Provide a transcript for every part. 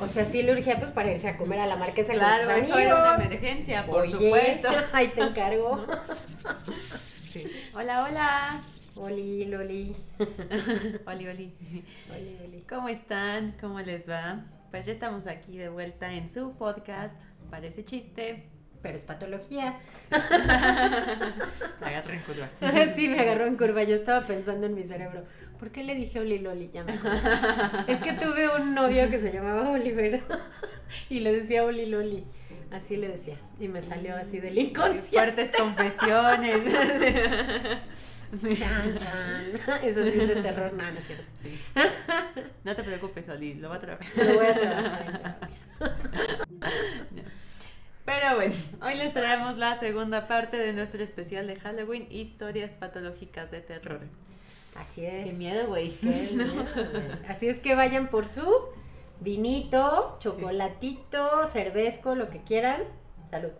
O sea, sí le urgía pues para irse a comer a la marquesa Claro, con sus eso era una amigos. emergencia, por Oye, supuesto. Ahí te encargo. Sí. Hola, hola. Oli, Loli. Oli, oli. Sí. Oli, Oli. ¿Cómo están? ¿Cómo les va? Pues ya estamos aquí de vuelta en su podcast. Parece chiste. Pero es patología. Agarra en curva. Sí, me agarró en curva. Yo estaba pensando en mi cerebro. ¿Por qué le dije Oli Loli? Ya me. Es que tuve un novio que se llamaba Oliver y le decía Oli Loli. Así le decía. Y me salió así del inconsciente. Fuertes confesiones. Sí. Chan, chan. Eso sí es de terror. No, no es cierto. Sí. No te preocupes, Oli, lo va a trabajar. Lo voy a trabajar en. Pero bueno, hoy les traemos la segunda parte de nuestro especial de Halloween, historias patológicas de terror. Así es. Qué miedo, güey. Así es que vayan por su vinito, chocolatito, cervezco, lo que quieran. Salud.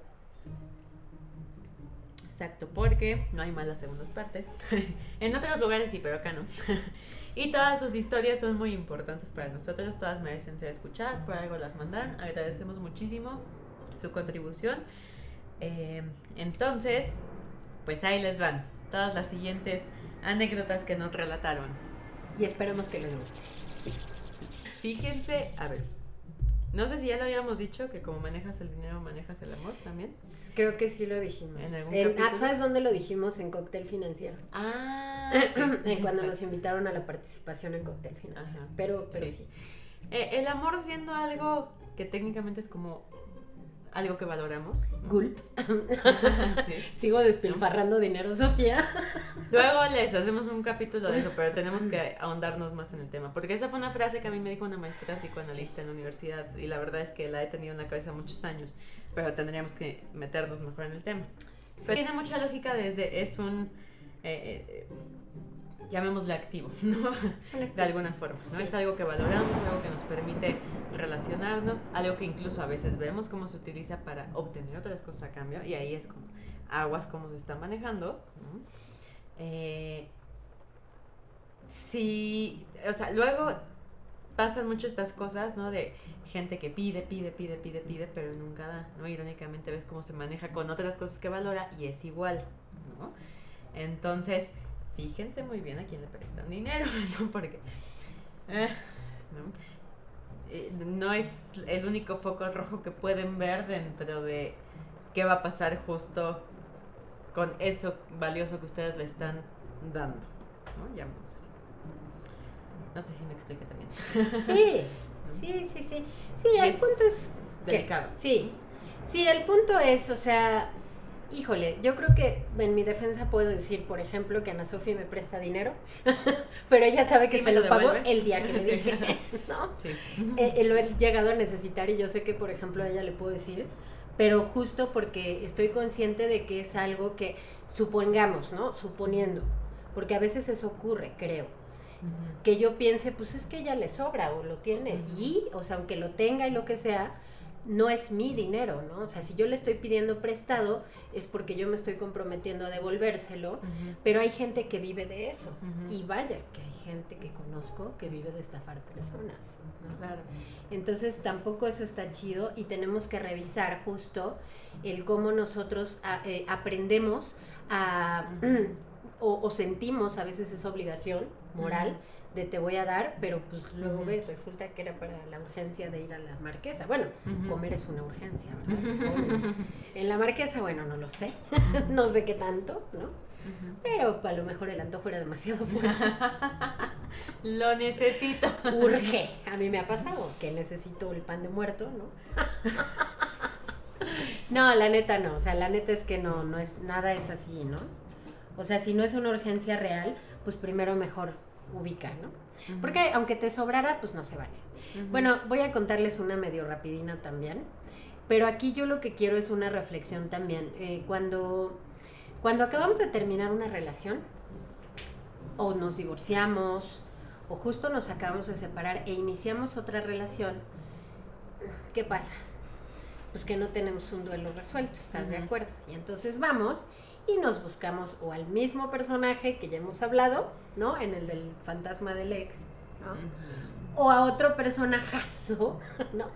Exacto, porque no hay malas segundas partes. en otros lugares sí, pero acá no. y todas sus historias son muy importantes para nosotros, todas merecen ser escuchadas, por algo las mandaron. Agradecemos muchísimo su contribución. Eh, entonces, pues ahí les van todas las siguientes anécdotas que nos relataron. Y esperemos que les guste. Fíjense, a ver, no sé si ya lo habíamos dicho, que como manejas el dinero, manejas el amor también. Creo que sí lo dijimos. ¿En algún En- ah? ¿Sabes dónde lo dijimos? En Cóctel Financiero. Ah, Eh, Cuando nos invitaron a la participación en Cóctel Financiero. Ajá. Pero, pero Sí. sí. Eh, el amor siendo algo que técnicamente es como algo que valoramos. Gulp. Sí. Sigo despilfarrando dinero, Sofía. Luego les hacemos un capítulo de eso, pero tenemos que ahondarnos más en el tema. Porque esa fue una frase que a mí me dijo una maestra psicoanalista en la universidad y la verdad es que la he tenido en la cabeza muchos años, pero tendríamos que meternos mejor en el tema. Tiene mucha lógica desde, es un, eh, eh, llamémosle activo, ¿no? de alguna forma. ¿no? Sí. Es algo que valoramos, algo que nos permite relacionarnos, algo que incluso a veces vemos cómo se utiliza para obtener otras cosas a cambio, y ahí es como aguas cómo se está manejando. ¿no? Eh, sí, o sea, luego pasan mucho estas cosas, ¿no? De gente que pide, pide, pide, pide, pide, pero nunca da, ¿no? Irónicamente ves cómo se maneja con otras cosas que valora y es igual, ¿no? Entonces, fíjense muy bien a quién le prestan dinero, ¿no? Porque eh, ¿no? Eh, no es el único foco rojo que pueden ver dentro de qué va a pasar justo con eso valioso que ustedes le están dando, ¿no? Llamémoslo así. No sé si me expliqué también. Sí, sí, sí, sí. Sí, el Es punto es... que- delicado. Sí, sí, el punto es, o sea, híjole, yo creo que en mi defensa puedo decir, por ejemplo, que Ana Sofía me presta dinero, pero ella sabe que Sí, se lo, devuelve. el día que le dije, ¿no? Sí. Eh, eh, lo he llegado a necesitar y yo sé que, por ejemplo, a ella le puedo decir, pero justo porque estoy consciente de que es algo que supongamos, ¿no? Suponiendo, porque a veces eso ocurre, creo que yo piense, pues es que ella le sobra o lo tiene. Y, o sea, aunque lo tenga y lo que sea, no es mi dinero, ¿no? O sea, si yo le estoy pidiendo prestado, es porque yo me estoy comprometiendo a devolvérselo. Pero hay gente que vive de eso. Y vaya, que hay gente que conozco que vive de estafar personas. ¿no? Claro. Entonces tampoco eso está chido y tenemos que revisar justo el cómo nosotros a- eh, aprendemos a o, o sentimos a veces esa obligación moral de te voy a dar, pero pues luego ve, resulta que era para la urgencia de ir a la marquesa. Bueno, comer es una urgencia, ¿verdad? En la marquesa, bueno, no lo sé, no sé qué tanto, ¿no? Pero a lo mejor el antojo era demasiado fuerte. Lo necesito. Urge. A mí me ha pasado que necesito el pan de muerto, ¿no? No, la neta no. O sea, la neta es que no, no es, nada es así, ¿no? O sea, si no es una urgencia real, pues primero mejor ubica, ¿no? Porque aunque te sobrara, pues no se vale. Bueno, voy a contarles una medio rapidina también, pero aquí yo lo que quiero es una reflexión también. Eh, cuando, cuando acabamos de terminar una relación, o nos divorciamos, o justo nos acabamos de separar e iniciamos otra relación, ¿qué pasa? Pues que no tenemos un duelo resuelto, ¿estás de acuerdo? Y entonces vamos y nos buscamos o al mismo personaje que ya hemos hablado, ¿no? En el del fantasma del ex, ¿no? O a otro personajazo, ¿no?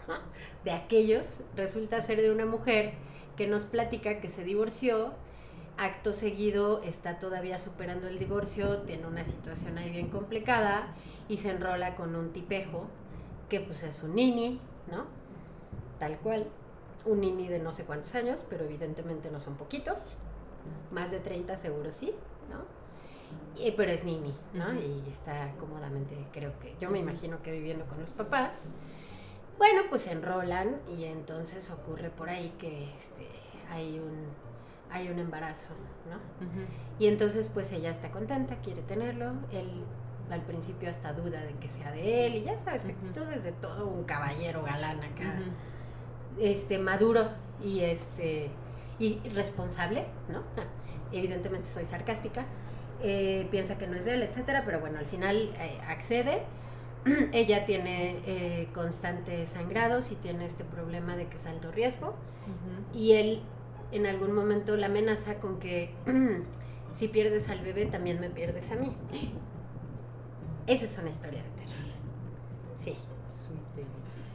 De aquellos, resulta ser de una mujer que nos platica que se divorció, acto seguido está todavía superando el divorcio, tiene una situación ahí bien complicada y se enrola con un tipejo que pues es un nini, ¿no? Tal cual, un nini de no sé cuántos años, pero evidentemente no son poquitos más de 30 seguro sí, ¿no? pero es nini, ¿no? Y está cómodamente, creo que, yo me imagino que viviendo con los papás. Bueno, pues se enrolan y entonces ocurre por ahí que este, hay un hay un embarazo, ¿no? Y entonces pues ella está contenta, quiere tenerlo, él al principio hasta duda de que sea de él y ya sabes, tú desde todo un caballero galán acá, este maduro y este y responsable, ¿no? Evidentemente soy sarcástica, eh, piensa que no es de él, etcétera, pero bueno, al final eh, accede. Ella tiene eh, constantes sangrados y tiene este problema de que es alto riesgo. Y él en algún momento la amenaza con que si pierdes al bebé también me pierdes a mí. Esa es una historia de terror. Sí. Sweet Baby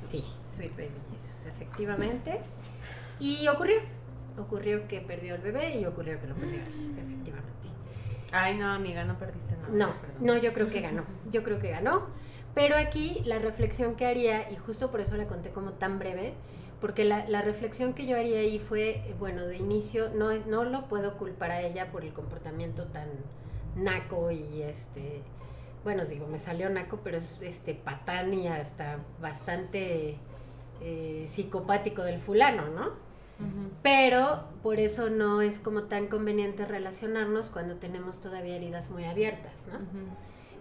Sí, Sweet Baby Jesus, efectivamente. Y ocurrió ocurrió que perdió el bebé y ocurrió que lo perdió él, efectivamente. Ay, no, amiga, no perdiste nada. No, no, yo creo que ganó. Yo creo que ganó. Pero aquí la reflexión que haría, y justo por eso la conté como tan breve, porque la, la, reflexión que yo haría ahí fue, bueno, de inicio, no, es, no lo puedo culpar a ella por el comportamiento tan naco y este, bueno, digo, me salió naco, pero es este patán y hasta bastante eh, psicopático del fulano, ¿no? Pero por eso no es como tan conveniente relacionarnos cuando tenemos todavía heridas muy abiertas, ¿no?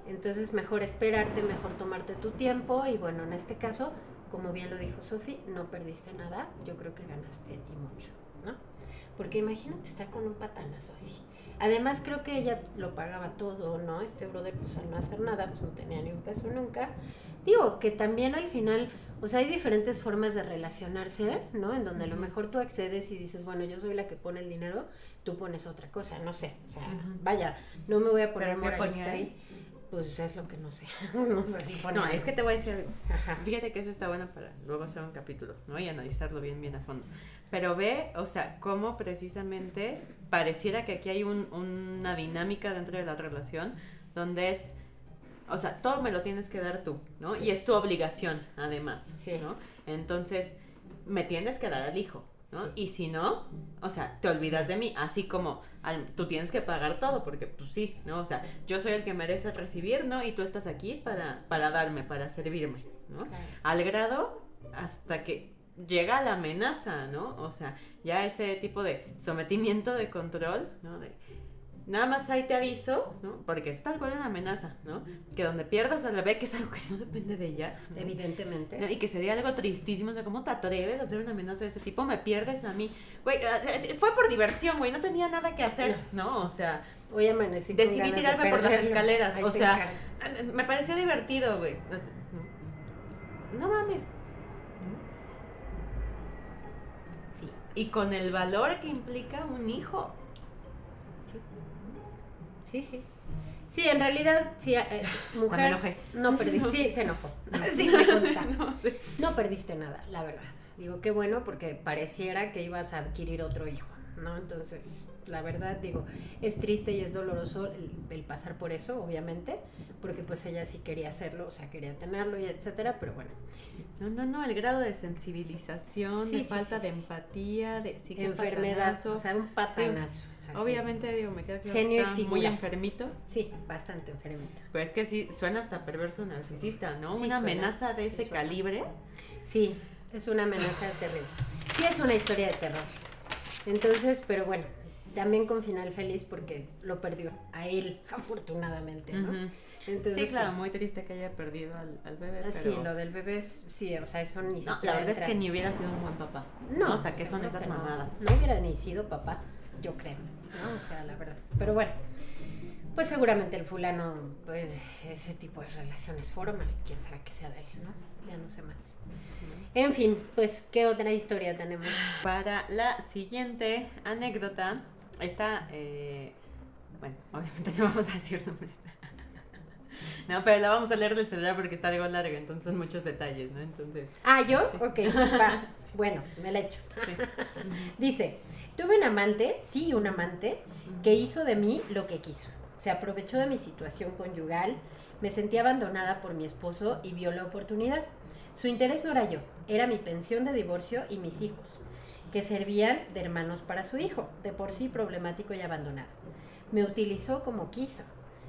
Entonces mejor esperarte, mejor tomarte tu tiempo y bueno, en este caso, como bien lo dijo Sofi, no perdiste nada, yo creo que ganaste y mucho. Porque imagínate estar con un patanazo así. Además creo que ella lo pagaba todo, ¿no? Este brother pues al no hacer nada pues no tenía ni un peso nunca. Digo que también al final o sea, hay diferentes formas de relacionarse, ¿no? En donde a lo mejor tú accedes y dices, bueno, yo soy la que pone el dinero, tú pones otra cosa, no sé. O sea, vaya, no me voy a poner moralista ahí. Pues es lo que no sé. no sé si No, es que te voy a decir algo. Fíjate que eso está bueno para luego hacer un capítulo, ¿no? Y analizarlo bien, bien a fondo. Pero ve, o sea, cómo precisamente pareciera que aquí hay un, una dinámica dentro de la relación donde es o sea, todo me lo tienes que dar tú, ¿no? Y es tu obligación, además, sí. ¿no? Entonces, me tienes que dar al hijo, ¿no? Y si no, o sea, te olvidas de mí, así como tú tienes que pagar todo, porque pues sí, ¿no? O sea, yo soy el que merece recibir, ¿no? Y tú estás aquí para, para darme, para servirme, ¿no? Al grado hasta que llega la amenaza, ¿no? O sea, ya ese tipo de sometimiento de control, ¿no? De, Nada más ahí te aviso, ¿no? Porque es tal cual una amenaza, ¿no? Que donde pierdas al bebé, que es algo que no depende de ella. Evidentemente. Y que sería algo tristísimo. O sea, ¿cómo te atreves a hacer una amenaza de ese tipo? Me pierdes a mí. Güey, eh, fue por diversión, güey. No tenía nada que hacer, ¿no? O sea. Hoy amanecí Decidí tirarme por las escaleras. o sea, me pareció divertido, güey. No mames. Sí. Y con el valor que implica un hijo. Sí, sí. Sí, en realidad, sí, eh, mujer, no perdiste, sí, se enojó. Sí, me. No, no perdiste nada, la verdad. Digo, qué bueno porque pareciera que ibas a adquirir otro hijo, ¿no? Entonces, la verdad, digo, es triste y es doloroso el, pasar por eso, obviamente, porque pues ella sí quería hacerlo, o sea, quería tenerlo y etcétera, pero bueno. No, no, no, el grado de sensibilización, de falta de empatía, de sí, enfermedad, o sea, un patanazo. Obviamente, digo, me queda claro Genio que está muy enfermito. Sí, bastante enfermito. Pero es que sí, suena hasta perverso narcisista, ¿no? una amenaza de ese calibre. Sí, es una amenaza terrible. Sí, es una historia de terror. Entonces, pero bueno, también con final feliz porque lo perdió a él, afortunadamente, ¿no? Entonces, sí, claro, muy triste que haya perdido al, al bebé. Ah, Sí, lo del bebé, es- sí, o sea, eso ni No, siquiera la verdad es que ni hubiera sido un buen papá. No, O sea, que son esas no. mamadas. No hubiera ni sido papá, yo creo, ¿no? O sea, la verdad. Pero bueno, pues seguramente el fulano, pues ese tipo de relaciones forma, quién sabe que sea de él, ¿no? Ya no sé más. En fin, pues, ¿qué otra historia tenemos? Para la siguiente anécdota, esta, eh, bueno, obviamente no vamos a decir nombres. No, pero la vamos a leer del celular porque está algo larga, entonces son muchos detalles, ¿no? Entonces, Ah, ¿yo? Ok, va. Bueno, me la echo. sí. Dice, tuve un amante, sí, un amante, que hizo de mí lo que quiso. Se aprovechó de mi situación conyugal, me sentí abandonada por mi esposo y vio la oportunidad. Su interés no era yo, era mi pensión de divorcio y mis hijos, que servían de hermanos para su hijo, de por sí problemático y abandonado. Me utilizó como quiso,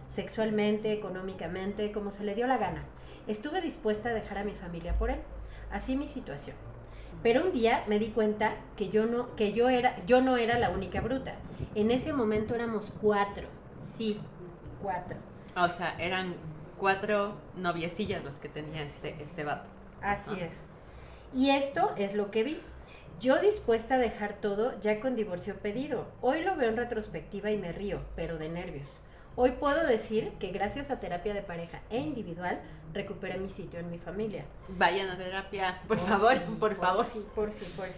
sexualmente, económicamente, como se le dio la gana. Estuve dispuesta a dejar a mi familia por él. Así mi situación. Pero un día me di cuenta que yo no, que yo era, yo no era la única bruta. En ese momento éramos cuatro. Sí, cuatro. O sea, eran cuatro noviecillas las que tenía este, este vato. Así Ah. es. Y esto es lo que vi. Yo dispuesta a dejar todo ya con divorcio pedido. Hoy lo veo en retrospectiva y me río, pero de nervios. Hoy puedo decir que gracias a terapia de pareja e individual recuperé mi sitio en mi familia. Vayan a terapia, por favor, por favor. fin, por fin, por fin.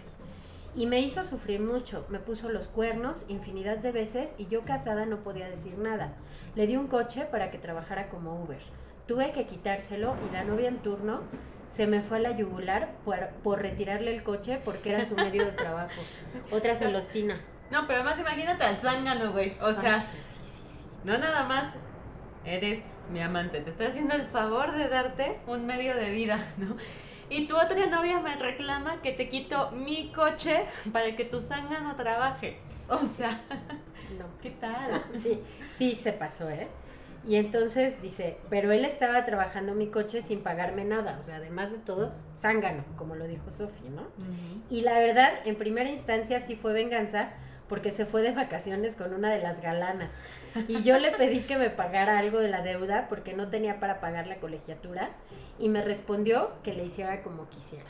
Y me hizo sufrir mucho, me puso los cuernos infinidad de veces y yo casada no podía decir nada. Le di un coche para que trabajara como Uber. Tuve que quitárselo y la novia en turno se me fue a la yugular por, por retirarle el coche porque era su medio de trabajo. Otra celostina. No, pero además imagínate al zángano, güey. O sea, sí, sí, sí, sí. No nada más eres mi amante, te estoy haciendo el favor de darte un medio de vida, ¿no? Y tu otra novia me reclama que te quito mi coche para que tu zángano trabaje. O sea, No. ¿qué tal? Sí, sí se pasó, ¿eh? Y entonces dice, pero él estaba trabajando mi coche sin pagarme nada, o sea, además de todo, zángano, como lo dijo Sofi, ¿no? Y la verdad, en primera instancia sí fue venganza, porque se fue de vacaciones con una de las galanas. Y yo le pedí que me pagara algo de la deuda porque no tenía para pagar la colegiatura, y me respondió que le hiciera como quisiera.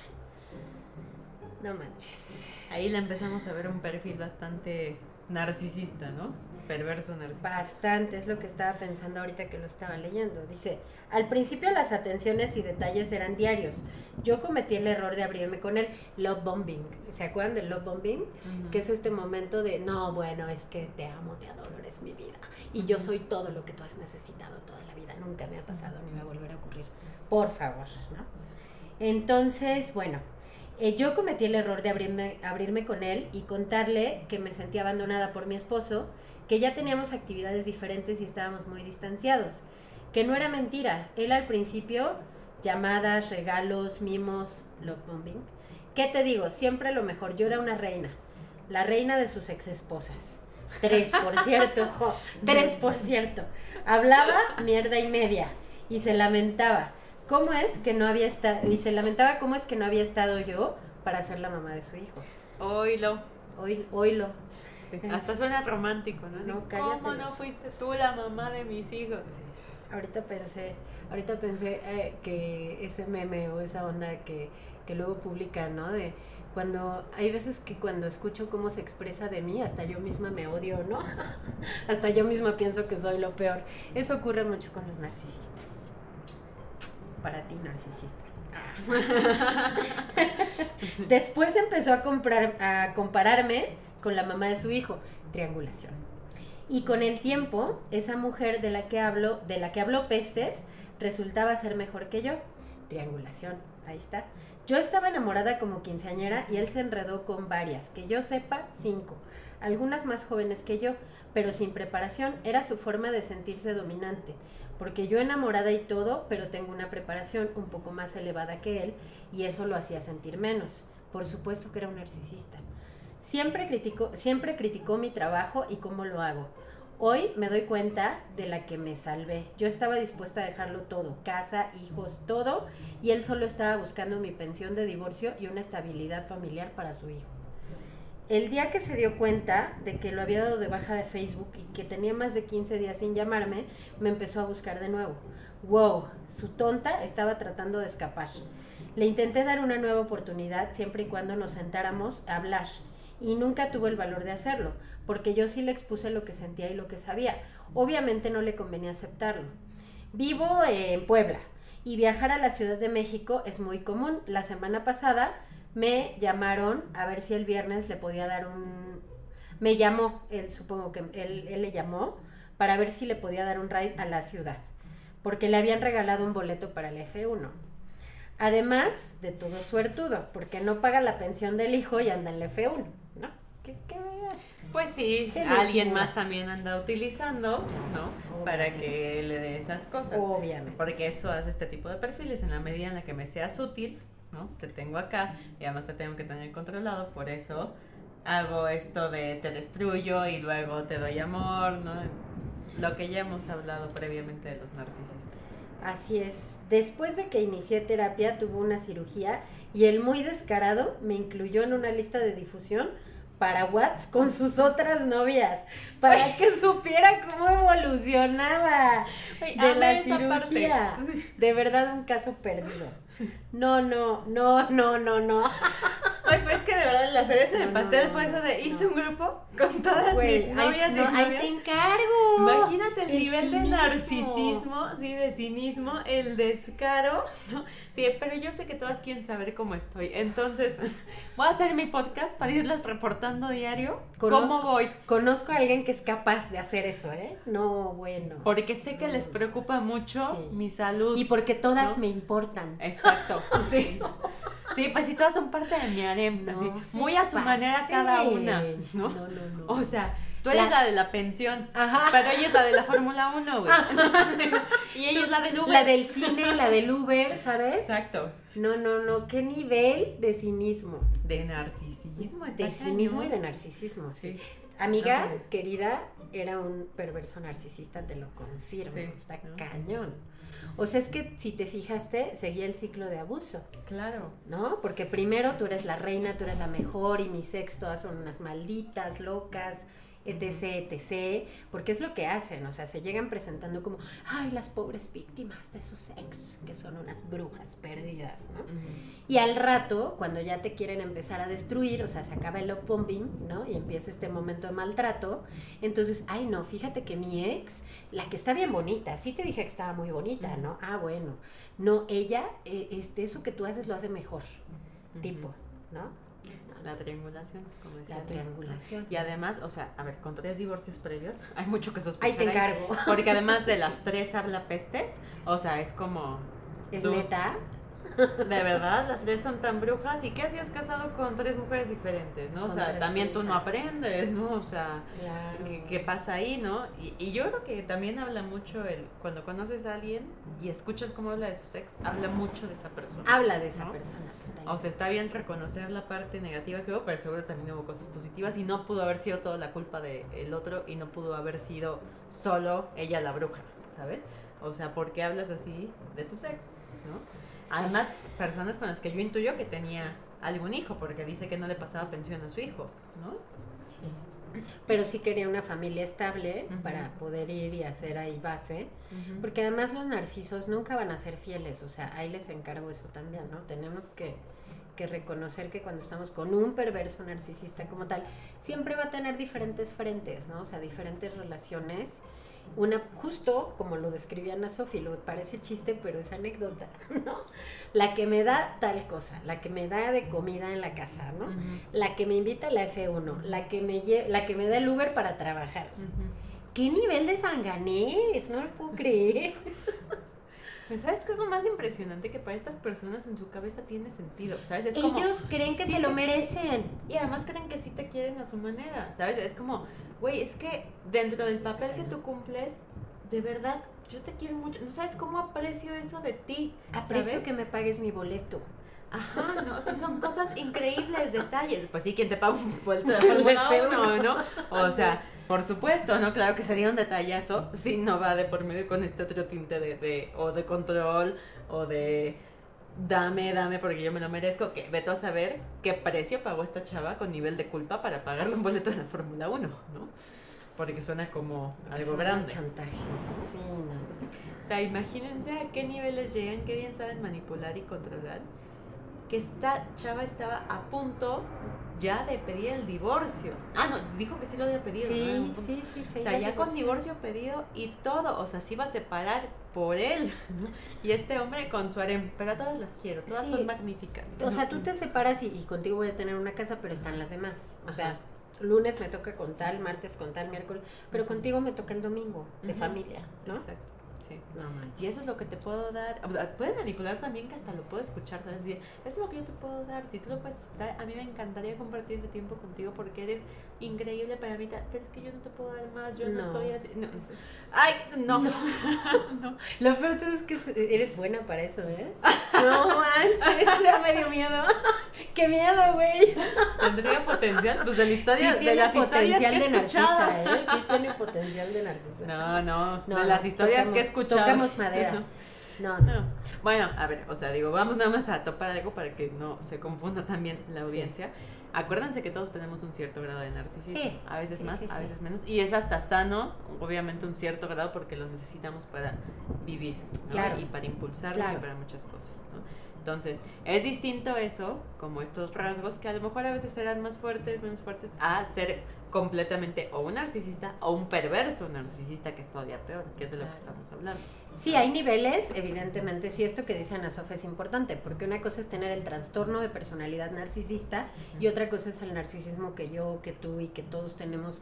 No manches. Ahí le empezamos a ver un perfil bastante narcisista, ¿no? Perverso narcisista. Bastante, es lo que estaba pensando ahorita que lo estaba leyendo. Dice, al principio las atenciones y detalles eran diarios. Yo cometí el error de abrirme con él. Love bombing. ¿Se acuerdan del love bombing? Que es este momento de, no, bueno, es que te amo, te adoro, eres mi vida. Y yo soy todo lo que tú has necesitado toda la vida. Nunca me ha pasado ni me va a volver a ocurrir. Por favor, ¿no? Entonces, bueno, eh, yo cometí el error de abrirme, abrirme con él y contarle que me sentía abandonada por mi esposo, que ya teníamos actividades diferentes y estábamos muy distanciados. Que no era mentira. Él al principio, llamadas, regalos, mimos, love bombing. ¿Qué te digo? Siempre lo mejor. Yo era una reina. La reina de sus ex esposas. Tres, por cierto. Tres, por cierto. Hablaba mierda y media. Y se lamentaba. ¿Cómo es que no había estado? Y se lamentaba cómo es que no había estado yo para ser la mamá de su hijo. Oílo. Hoy, oílo. Hasta suena romántico, ¿no? ¿Cómo no fuiste tú la mamá de mis hijos? Ahorita pensé, ahorita pensé eh, que ese meme o esa onda que, que luego publican, ¿no? De cuando, hay veces que cuando escucho cómo se expresa de mí, hasta yo misma me odio, ¿no? hasta yo misma pienso que soy lo peor. Eso ocurre mucho con los narcisistas. Para ti, narcisista. Después empezó a, comprar, a compararme con la mamá de su hijo, triangulación. Y con el tiempo, esa mujer de la que hablo, de la que habló pestes, resultaba ser mejor que yo. Triangulación, ahí está. Yo estaba enamorada como quinceañera y él se enredó con varias, que yo sepa, cinco, algunas más jóvenes que yo, pero sin preparación, era su forma de sentirse dominante, porque yo enamorada y todo, pero tengo una preparación un poco más elevada que él y eso lo hacía sentir menos. Por supuesto que era un narcisista. Siempre criticó, siempre criticó mi trabajo y cómo lo hago. Hoy me doy cuenta de la que me salvé. Yo estaba dispuesta a dejarlo todo, casa, hijos, todo, y él solo estaba buscando mi pensión de divorcio y una estabilidad familiar para su hijo. El día que se dio cuenta de que lo había dado de baja de Facebook y que tenía más de 15 días sin llamarme, me empezó a buscar de nuevo. Wow, su tonta estaba tratando de escapar. Le intenté dar una nueva oportunidad siempre y cuando nos sentáramos a hablar y nunca tuvo el valor de hacerlo, porque yo sí le expuse lo que sentía y lo que sabía. Obviamente no le convenía aceptarlo. Vivo en Puebla y viajar a la Ciudad de México es muy común. La semana pasada me llamaron a ver si el viernes le podía dar un... Me llamó, él supongo que él, él le llamó para ver si le podía dar un ride a la ciudad, porque le habían regalado un boleto para el F1. Además de todo suertudo, porque no paga la pensión del hijo y anda en el F1, ¿no? ¿Qué, qué Pues sí, alguien más también anda utilizando, ¿no? Para que le dé esas cosas. Obviamente. Porque eso hace este tipo de perfiles en la medida en la que me seas útil, ¿no? Te tengo acá y además te tengo que tener controlado, por eso hago esto de te destruyo y luego te doy amor, ¿no? Lo que ya hemos hablado previamente de los narcisistas. Así es. Después de que inicié terapia, tuvo una cirugía y el muy descarado me incluyó en una lista de difusión para Whats con sus otras novias, para que supiera cómo evolucionaba de la cirugía. De verdad un caso perdido. No, no, no, no, no, no. Ay, pues que de verdad la cereza del No, pastel no, fue eso de no. hice un grupo con todas mis novias y ahí te encargo. Imagínate el, El nivel de narcisismo, sí, de cinismo, el descaro. Sí, pero yo sé que todas quieren saber cómo estoy. Entonces, voy a hacer mi podcast para irles reportando diario Conozco- cómo voy. Conozco a alguien que es capaz de hacer eso, ¿eh? No, bueno. Porque sé que les preocupa mucho Sí. mi salud. Y porque todas me importan. Exacto, sí. Sí, pues sí, todas son parte de mi harem, No muy a su manera cada una, ¿no? No, no, no. O sea, tú eres La- la, de la pensión, Ajá. pero ella es la de la Fórmula 1, güey. y ella es la del Uber. La del cine, la del Uber, ¿sabes? Exacto. No, no, no. ¿Qué nivel de cinismo? De narcisismo, De cinismo y de narcisismo. Sí. Sí. Amiga, querida, era un perverso narcisista, te lo confirmo. Sí. Está ¿no? cañón. O sea, es que si te fijaste, seguía el ciclo de abuso. Claro. ¿no? Porque primero tú eres la reina, tú eres la mejor y mis ex todas son unas malditas, locas, etc, etc, porque es lo que hacen, o sea, se llegan presentando como, ay, las pobres víctimas de sus ex, que son unas brujas perdidas, ¿no? Y al rato, cuando ya te quieren empezar a destruir, o sea, se acaba el love bombing, ¿no? Y empieza este momento de maltrato, entonces, ay, no, fíjate que mi ex, la que está bien bonita, sí te dije que estaba muy bonita, ¿no? Ah, bueno, no, ella, eh, este, eso que tú haces lo hace mejor, tipo, ¿no? La triangulación, como decía. La triangulación. Y además, o sea, a ver, con tres divorcios previos, hay mucho que sospechar. Ahí te encargo. Porque además de las tres habla pestes, o sea, es como. ¿Es tú- neta? De verdad, las tres son tan brujas. ¿Y qué hacías casado con tres mujeres diferentes, no? O sea, también tú no aprendes, ¿no? O sea, Claro. ¿qué, qué pasa ahí, no? Y, y yo creo que también habla mucho el. Cuando conoces a alguien y escuchas cómo habla de sus ex, habla mucho de esa persona. Habla de esa ¿no? persona, totalmente. O sea, está bien reconocer la parte negativa que hubo, pero seguro también hubo cosas positivas y no pudo haber sido toda la culpa del otro y no pudo haber sido solo ella la bruja, ¿sabes? O sea, ¿por qué hablas así de tus ex? ¿no? Sí. Además, personas con las que yo intuyo que tenía algún hijo, porque dice que no le pasaba pensión a su hijo, ¿no? Sí. Pero sí quería una familia estable para poder ir y hacer ahí base. Porque además los narcisos nunca van a ser fieles, o sea, ahí les encargo eso también, ¿no? Tenemos que, que reconocer que cuando estamos con un perverso narcisista como tal, siempre va a tener diferentes frentes, ¿no? O sea, diferentes relaciones. Una, justo como lo describía Ana Sofi, lo parece chiste, pero es anécdota, ¿no? La que me da tal cosa, la que me da de comida en la casa, ¿no? La que me invita a la F1, la que me lle- la que me da el Uber para trabajar. O sea, Ujú. ¿Qué nivel de sanganés? No lo puedo creer. Pero ¿Sabes qué es lo más impresionante? Que para estas personas en su cabeza tiene sentido, ¿sabes? Es como, Ellos creen que sí se lo merecen. Y además creen que sí te quieren a su manera, ¿sabes? Es como, güey, es que dentro del papel que tú cumples, de verdad, yo te quiero mucho. ¿No sabes cómo aprecio eso de ti? Aprecio ¿sabes? que me pagues mi boleto. Ajá, no, o sea, son cosas increíbles, detalles. Pues sí, ¿quién te paga un vuelto de Fórmula F1. 1, no? O sea, por supuesto, ¿no? Claro que sería un detallazo si no va de por medio con este otro tinte de, de o de control o de dame, dame, porque yo me lo merezco, que veto a saber qué precio pagó esta chava con nivel de culpa para pagarle un boleto de la Fórmula 1, ¿no? Porque suena como algo un grande. chantaje. Sí, no. O sea, imagínense a qué niveles llegan, qué bien saben manipular y controlar. Que esta chava estaba a punto ya de pedir el divorcio. Ah, no, dijo que sí lo había pedido. Sí, sí, sí, sí. O sea, ya con divorcio pedido y todo, o sea, se iba a separar por él, ¿no? Y este hombre con su harem, pero a todas las quiero, todas Sí. son magníficas. O sea, tú te separas y, y contigo voy a tener una casa, pero están las demás. O sea, lunes me toca con tal, martes con tal, miércoles, pero contigo me toca el domingo, de familia, ¿no? Exacto, sí. No manches. Y eso es lo que te puedo dar. O sea, puedes manipular también que hasta lo puedo escuchar, ¿sabes? Decir, eso es lo que yo te puedo dar. Si tú lo puedes dar, a mí me encantaría compartir ese tiempo contigo porque eres increíble para mí. Pero es que yo no te puedo dar más, yo no, No. soy así. No. Eso es- Ay, no. Lo peor es que eres buena para eso, ¿eh? No manches, ya me dio miedo. ¡Qué miedo, güey! Tendría potencial. Pues de la historia, Sí de las historias que he de narcisa, ¿eh? Sí tiene potencial de narcisa. No, no, No, de las no, historias que he escuchado. Tocamos madera. No, no. No. Bueno, a ver, o sea, digo, vamos nada más a topar algo para que no se confunda también la Sí. Acuérdense que todos tenemos un cierto grado de narcisismo. Sí, A veces sí, más, sí, a veces menos. Y es hasta sano, obviamente, un cierto grado porque lo necesitamos para vivir, ¿no? Claro. Y para impulsarnos Claro. y para muchas cosas, ¿no? Entonces, es distinto eso, como estos rasgos que a lo mejor a veces serán más fuertes, menos fuertes, a ser completamente o un narcisista o un perverso narcisista, que es todavía peor, que es de lo que estamos hablando. Sí, hay niveles, evidentemente, sí, esto que dice Ana Sofía es importante, porque una cosa es tener el trastorno de personalidad narcisista y otra cosa es el narcisismo que yo, que tú y que todos tenemos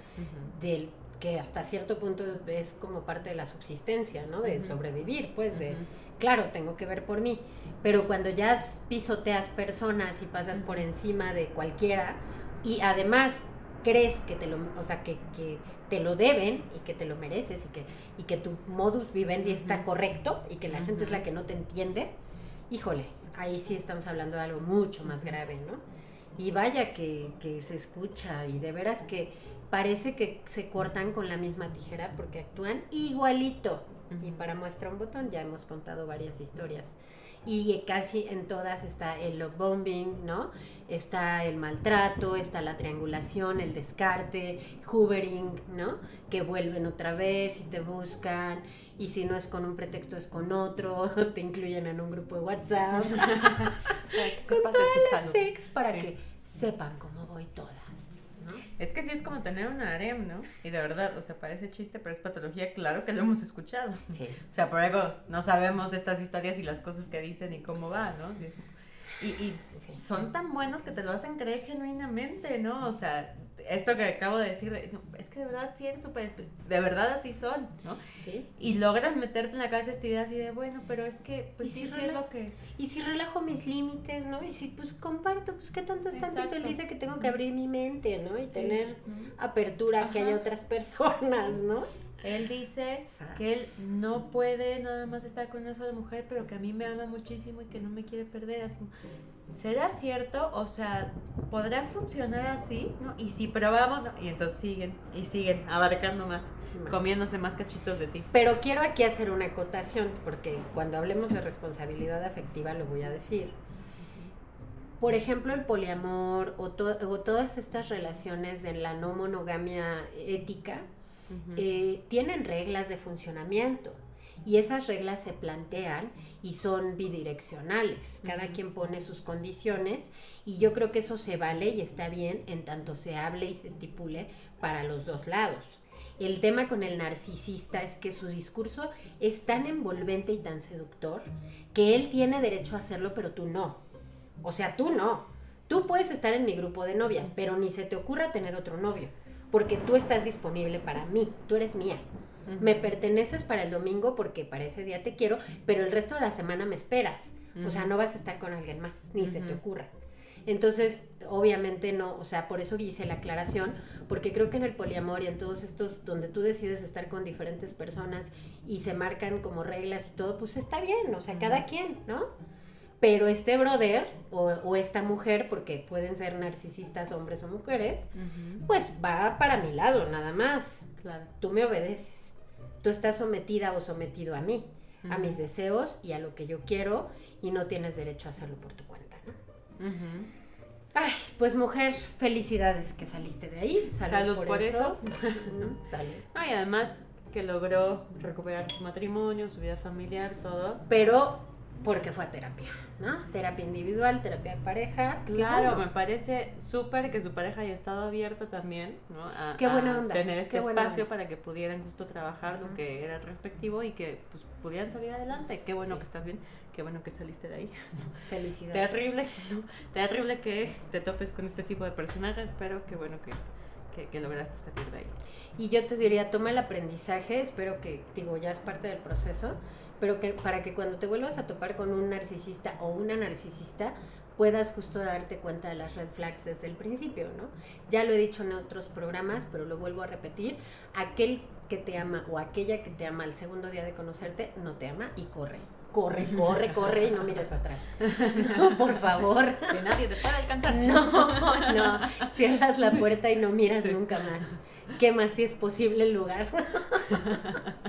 del que hasta cierto punto es como parte de la subsistencia, ¿no? De sobrevivir, pues, de, claro, tengo que ver por mí, pero cuando ya pisoteas personas y pasas por encima de cualquiera y además crees que te lo, o sea, que, que te lo deben y que te lo mereces y que, y que tu modus vivendi está Ujú. correcto y que la gente es la que no te entiende, híjole, ahí sí estamos hablando de algo mucho más grave, ¿no? Y vaya que, que se escucha y de veras que parece que se cortan con la misma tijera porque actúan igualito. Y Ujú. para muestra un botón ya hemos contado varias historias. Y casi en todas está el love bombing, ¿no? Está el maltrato, está la triangulación, el descarte, hoovering, ¿no? Que vuelven otra vez y te buscan. Y si no es con un pretexto, es con otro. Te incluyen en un grupo de WhatsApp. Para que con sepas de todas su las salud. sex para Sí. que sepan cómo voy todas, ¿no? Es que sí es como tener un harem, ¿no? Y de verdad, o sea, parece chiste, pero es patología, claro que lo hemos escuchado. Sí. O sea, por algo no sabemos estas historias y las cosas que dicen y cómo va, ¿no? Sí. Y, y Sí. son tan buenos que te lo hacen creer genuinamente, ¿no? O sea, esto que acabo de decir, no, es que de verdad sí eres súper... De verdad así son, ¿no? Sí. Y logran meterte en la cabeza esta idea así de, bueno, pero es que, pues sí, si sí es lo que... Y si relajo mis límites, ¿no? Y si pues comparto, pues qué tanto es tantito. Él Exacto. dice que tengo que abrir mi mente, ¿no? Y Sí. tener apertura a que Ajá. haya otras personas, ¿no? Él dice Sas. que él no puede nada más estar con una sola mujer, pero que a mí me ama muchísimo y que no me quiere perder. Así, ¿será cierto? O sea, ¿podrá funcionar así? ¿No? Y si probamos, ¿no? y entonces siguen y siguen abarcando más, comiéndose más cachitos de ti. Pero quiero aquí hacer una acotación, porque cuando hablemos de responsabilidad afectiva lo voy a decir. Por ejemplo, el poliamor o, to- o todas estas relaciones de la no monogamia ética eh, tienen reglas de funcionamiento y esas reglas se plantean y son bidireccionales. Cada quien pone sus condiciones y yo creo que eso se vale y está bien en tanto se hable y se estipule para los dos lados. El tema con el narcisista es que su discurso es tan envolvente y tan seductor que él tiene derecho a hacerlo, pero tú no. O sea, tú no. Tú puedes estar en mi grupo de novias, pero ni se te ocurra tener otro novio, porque tú estás disponible para mí, tú eres mía. Me perteneces para el domingo porque para ese día te quiero, pero el resto de la semana me esperas. O sea, no vas a estar con alguien más, ni se te ocurra. Entonces, obviamente no, o sea, por eso hice la aclaración, porque creo que en el poliamor y en todos estos donde tú decides estar con diferentes personas y se marcan como reglas y todo, pues está bien, o sea, cada quien, ¿no? Pero este brother o, o esta mujer, porque pueden ser narcisistas hombres o mujeres, pues va para mi lado, nada más Claro. tú me obedeces. Tú estás sometida o sometido a mí. a mis deseos y a lo que yo quiero y no tienes derecho a hacerlo por tu cuenta, ¿no? Ay, pues mujer, felicidades que saliste de ahí. Salud, por, eso. Salud. y además que logró recuperar su matrimonio, su vida familiar, todo. Pero porque fue a terapia, ¿no? Terapia individual, terapia de pareja. Claro, me parece súper que su pareja haya estado abierta también, ¿no? A, Qué buena onda. tener este espacio para que pudieran justo trabajar lo que era respectivo y que pues, pudieran salir adelante. Qué bueno que estás bien, qué bueno que saliste de ahí. Felicidades. Terrible, terrible que te topes con este tipo de personajes, pero qué bueno que, que, que lograste salir de ahí. Y yo te diría, toma el aprendizaje, espero que, digo, ya es parte del proceso pero que para que cuando te vuelvas a topar con un narcisista o una narcisista puedas justo darte cuenta de las red flags desde el principio, ¿no? Ya lo he dicho en otros programas, pero lo vuelvo a repetir, aquel que te ama o aquella que te ama al segundo día de conocerte no te ama y corre. Corre, corre, corre y no mires atrás. No, por favor. Que nadie te pueda alcanzar. No, no. Cierras la puerta y no miras nunca más quema si es posible el lugar.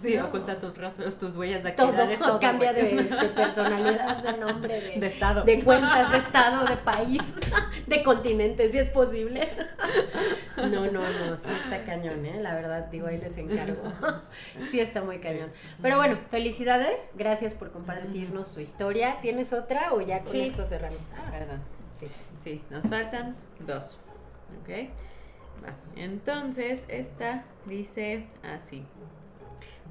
Sí, oculta tus rastros, tus huellas de actividades. Todo, cambia de este, personalidad, de nombre, de, estado. De cuentas, de estado, de país, de continente, si es posible. No, no, no, sí está cañón, ¿eh? La verdad, digo, ahí les encargo. Sí está muy cañón. Pero bueno, felicidades, gracias por compartirnos tu historia. ¿Tienes otra o ya con esto cerramos? Ah, perdón. Sí, sí, nos faltan dos. ¿Ok? Entonces, esta dice así.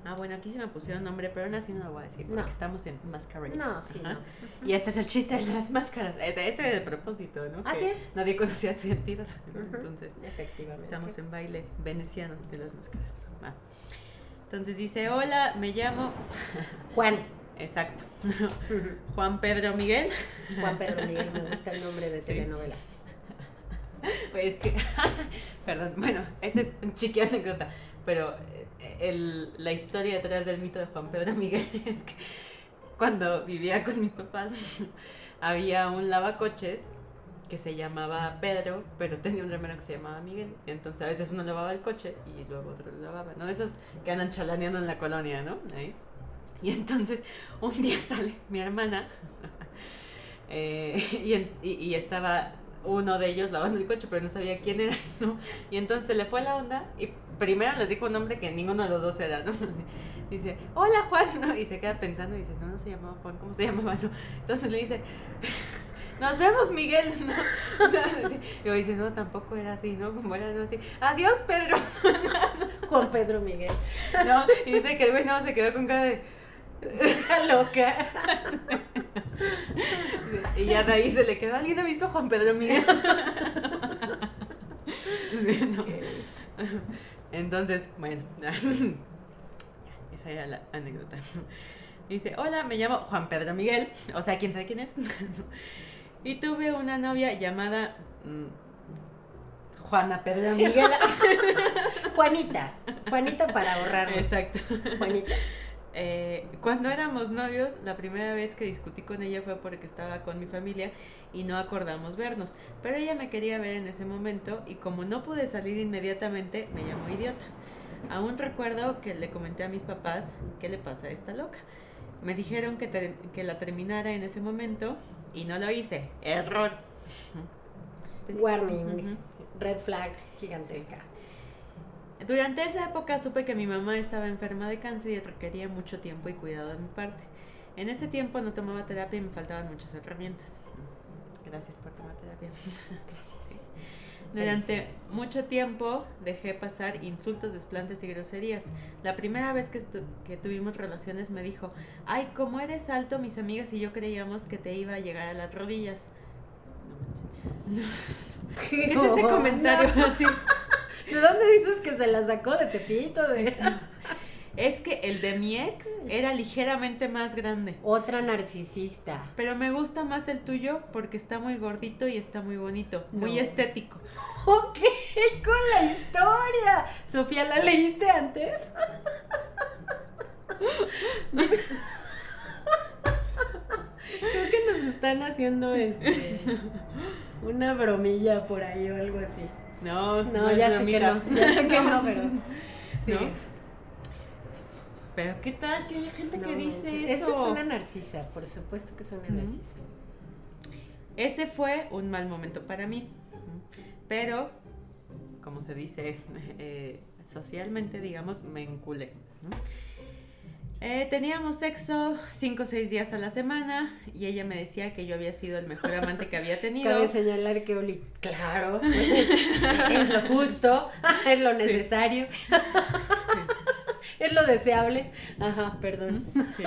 Ah, bueno, aquí se me pusieron nombre, pero aún así no lo voy a decir, porque estamos en mascarilla. No, sí, no. Y este es el chiste de las máscaras. Eh, ese es el propósito, ¿no? Así es. Nadie conocía tu identidad. Entonces, efectivamente. Estamos en baile veneciano de las máscaras. Entonces dice, hola, me llamo... Juan. Exacto. Juan Pedro Miguel. Juan Pedro Miguel, me gusta el nombre de telenovela. Pues que, perdón, bueno, esa es un chiqui anécdota, pero eh, el, la historia detrás del mito de Juan Pedro Miguel es que cuando vivía con mis papás había un lavacoches que se llamaba Pedro, pero tenía un hermano que se llamaba Miguel. Entonces a veces uno lavaba el coche y luego otro lo lavaba, ¿no? Esos que andan chalaneando en la colonia, ¿no? Y entonces un día sale mi hermana eh, y, y, estaba uno de ellos lavando el coche, pero no sabía quién era, ¿no? Y entonces se le fue la onda y primero les dijo un nombre que ninguno de los dos era, ¿no? dice, hola Juan, ¿no? Y se queda pensando y dice, no, no se llamaba Juan, ¿cómo se llamaba? No? Entonces le dice, nos vemos Miguel, ¿no? y dice, no, tampoco era así, ¿no? Como era ¿no? así, adiós Pedro. Juan Pedro Miguel. ¿No? Y dice que el güey no se quedó con cara de Está loca. y ya de ahí se le quedó. ¿Alguien ha visto a Juan Pedro Miguel? Entonces, bueno, esa era la anécdota. Dice, hola, me llamo Juan Pedro Miguel. O sea, ¿quién sabe quién es? y tuve una novia llamada mm, Juana Pedro Miguel. Juanita. Juanita para ahorrar. Exacto. Juanita. Eh, cuando éramos novios, la primera vez que discutí con ella fue porque estaba con mi familia y no acordamos vernos. Pero ella me quería ver en ese momento y como no pude salir inmediatamente, me llamó idiota. Aún recuerdo que le comenté a mis papás qué le pasa a esta loca. Me dijeron que, que la terminara en ese momento y no lo hice. Error. Warning. Red flag gigantesca. Durante esa época supe que mi mamá estaba enferma de cáncer y requería mucho tiempo y cuidado de mi parte. En ese tiempo no tomaba terapia y me faltaban muchas herramientas. Gracias por tomar terapia. Gracias. Durante mucho tiempo dejé pasar insultos, desplantes y groserías. La primera vez que, que tuvimos relaciones me dijo, ay, como eres alto, mis amigas y yo creíamos que te iba a llegar a las rodillas. No, ¿Qué es ese comentario así? ¿De dónde dices que se la sacó? ¿De Tepito? De... Es que el de mi ex era ligeramente más grande. Otra narcisista. Pero me gusta más el tuyo porque está muy gordito y está muy bonito, muy estético. Ok, con la historia. Sofía, ¿la leíste antes? Creo que nos están haciendo este, una bromilla por ahí o algo así. No, no, ya sé que no. Ya sé que no, pero. Sí. Pero ¿qué tal que hay gente que No dice eso? Esa es una narcisa, por supuesto que es una narcisa. Ese fue un mal momento para mí. Pero, como se dice eh, socialmente, digamos, me enculé. Eh, teníamos sexo cinco o seis días a la semana y ella me decía que yo había sido el mejor amante que había tenido. Cabe señalar que Oli, claro, pues es, es lo justo, es lo necesario, es lo deseable. Ajá, perdón. Sí.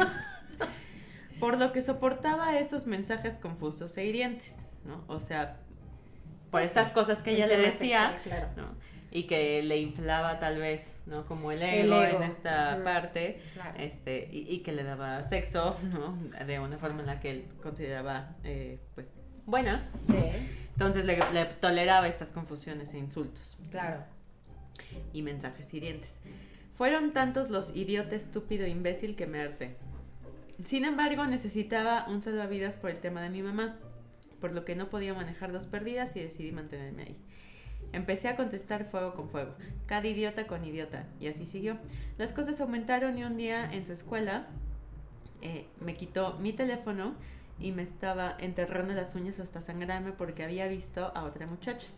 Por lo que soportaba esos mensajes confusos e hirientes, ¿no? O sea, por Pues estas sí, cosas que El ella le decía, claro. ¿no? Y que le inflaba tal vez, ¿no? Como el El ego, en esta parte, Claro. este, y, y que le daba sexo, ¿no? De una forma en la que él consideraba, eh, pues, buena. Sí, Entonces le, le toleraba estas confusiones e insultos claro. y mensajes hirientes. Fueron tantos los idiota, estúpido, imbécil que me harté. Sin embargo, necesitaba un salvavidas por el tema de mi mamá, por lo que no podía manejar dos perdidas y decidí mantenerme ahí. Empecé a contestar fuego con fuego, cada idiota con idiota, y así siguió. Las cosas aumentaron y un día en su escuela eh, me quitó mi teléfono y me estaba enterrando las uñas hasta sangrarme porque había visto a otra muchacha.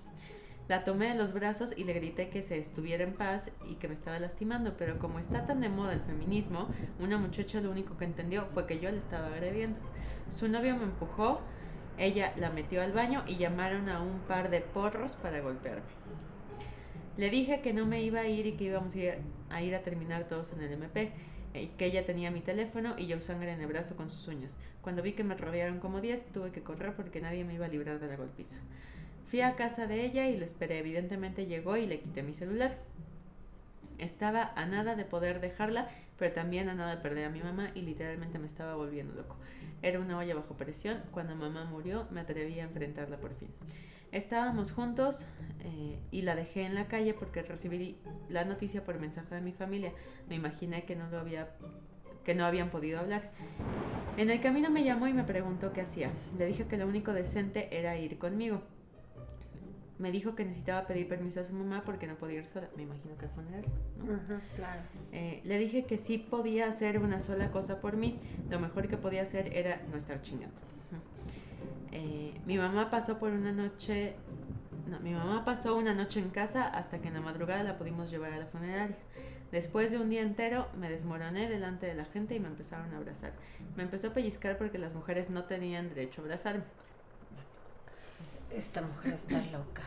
La tomé de los brazos y le grité que se estuviera en paz y que me estaba lastimando, pero como está tan de moda el feminismo, una muchacha lo único que entendió fue que yo le estaba agrediendo. Su novio me empujó, ella la metió al baño y llamaron a un par de porros para golpearme. Le dije que no me iba a ir y que íbamos a ir a, ir a terminar todos en el MP, eh, que ella tenía mi teléfono y yo sangre en el brazo con sus uñas. Cuando vi que me rodearon como 10, tuve que correr porque nadie me iba a librar de la golpiza. Fui a casa de ella y le esperé. Evidentemente llegó y le quité mi celular. Estaba a nada de poder dejarla, pero también a nada de perder a mi mamá y literalmente me estaba volviendo loco. Era una olla bajo presión. Cuando mamá murió, me atreví a enfrentarla por fin. Estábamos juntos eh, y la dejé en la calle porque recibí la noticia por mensaje de mi familia. Me imaginé que no lo había que no habían podido hablar. En el camino me llamó y me preguntó qué hacía. Le dije que lo único decente era ir conmigo. Me dijo que necesitaba pedir permiso a su mamá porque no podía ir sola. Me imagino que al funeral, ¿no? Ujú, claro. Eh, le dije que sí podía hacer una sola cosa por mí. Lo mejor que podía hacer era no estar chingando. Eh, mi mamá pasó por una noche. No, mi mamá pasó una noche en casa hasta que en la madrugada la pudimos llevar a la funeraria. Después de un día entero me desmoroné delante de la gente y me empezaron a abrazar. Me empezó a pellizcar porque las mujeres no tenían derecho a abrazarme. Esta mujer está loca.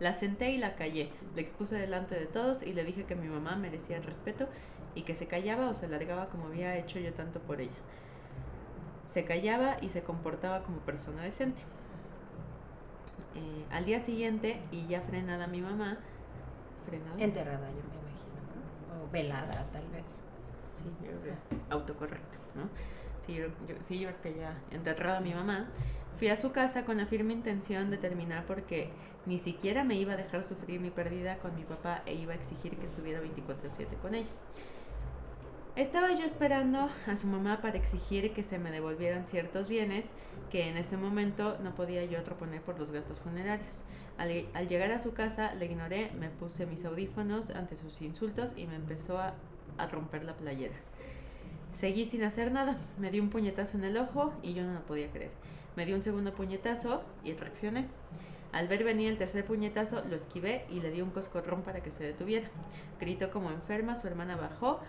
La senté y la callé. Le expuse delante de todos y le dije que mi mamá merecía el respeto y que se callaba o se largaba como había hecho yo tanto por ella. Se callaba y se comportaba como persona decente. Eh, al día siguiente, y ya frenada mi mamá, frenada, Enterrada, yo me imagino. ¿no? O velada, tal vez. Sí, yo creo autocorrecto, ¿no? Sí yo, yo- sí, yo creo que ya enterrada mi mamá, fui a su casa con la firme intención de terminar porque ni siquiera me iba a dejar sufrir mi pérdida con mi papá e iba a exigir que estuviera 24/7 con ella. Estaba yo esperando a su mamá para exigir que se me devolvieran ciertos bienes que en ese momento no podía yo reponer por los gastos funerarios. Al, al llegar a su casa le ignoré, me puse mis audífonos ante sus insultos y me empezó a, a romper la playera. Seguí sin hacer nada, me dio un puñetazo en el ojo y yo no lo podía creer. Me dio un segundo puñetazo y reaccioné. Al ver venir el tercer puñetazo, lo esquivé y le di un coscorrón para que se detuviera. Gritó como enferma, su hermana bajó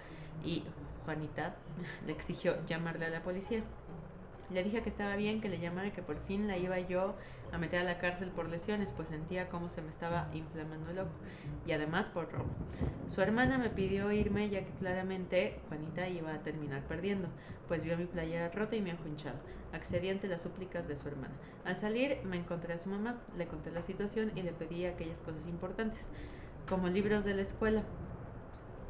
y Juanita le exigió llamarle a la policía. Le dije que estaba bien, que le llamara, que por fin la iba yo a meter a la cárcel por lesiones, pues sentía como se me estaba inflamando el ojo y además por robo. Su hermana me pidió irme ya que claramente Juanita iba a terminar perdiendo, pues vio mi playera rota y mi ojo hinchado. Accedí ante las súplicas de su hermana. Al salir me encontré a su mamá, le conté la situación y le pedí aquellas cosas importantes, como libros de la escuela,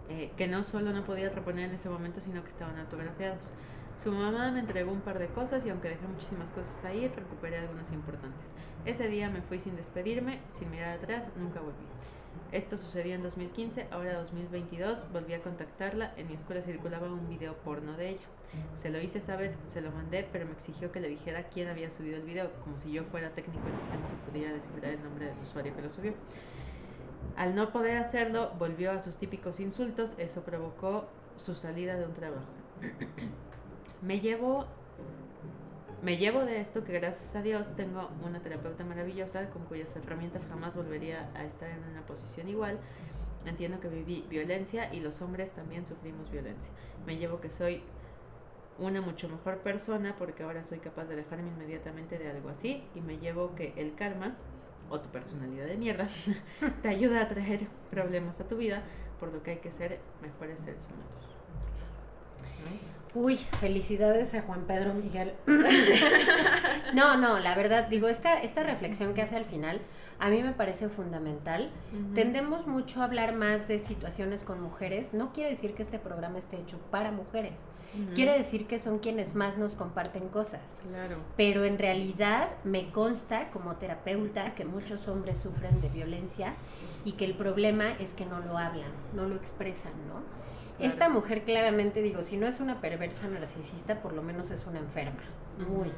eh, que no solo no podía reponer en ese momento, sino que estaban autografiados. Su mamá me entregó un par de cosas y aunque dejé muchísimas cosas ahí, recuperé algunas importantes. Ese día me fui sin despedirme, sin mirar atrás, nunca volví. Esto sucedió en 2015, ahora 2022 volví a contactarla, en mi escuela circulaba un video porno de ella. Se lo hice saber, se lo mandé, pero me exigió que le dijera quién había subido el video, como si yo fuera técnico en sistemas y pudiera descifrar el nombre del usuario que lo subió. Al no poder hacerlo, volvió a sus típicos insultos, eso provocó su salida de un trabajo. Me llevo me llevo de esto que gracias a Dios tengo una terapeuta maravillosa con cuyas herramientas jamás volvería a estar en una posición igual. Entiendo que viví violencia y los hombres también sufrimos violencia. Me llevo que soy una mucho mejor persona porque ahora soy capaz de alejarme inmediatamente de algo así y me llevo que el karma o tu personalidad de mierda te ayuda a traer problemas a tu vida, por lo que hay que ser mejores seres humanos. Uy, felicidades a Juan Pedro Miguel. no, no, la verdad, digo, esta, esta reflexión que hace al final a mí me parece fundamental. Tendemos mucho a hablar más de situaciones con mujeres. No quiere decir que este programa esté hecho para mujeres. Quiere decir que son quienes más nos comparten cosas. Claro. Pero en realidad me consta como terapeuta que muchos hombres sufren de violencia y que el problema es que no lo hablan, no lo expresan, ¿no? Esta mujer claramente, digo, si no es una perversa narcisista, por lo menos es una enferma, muy,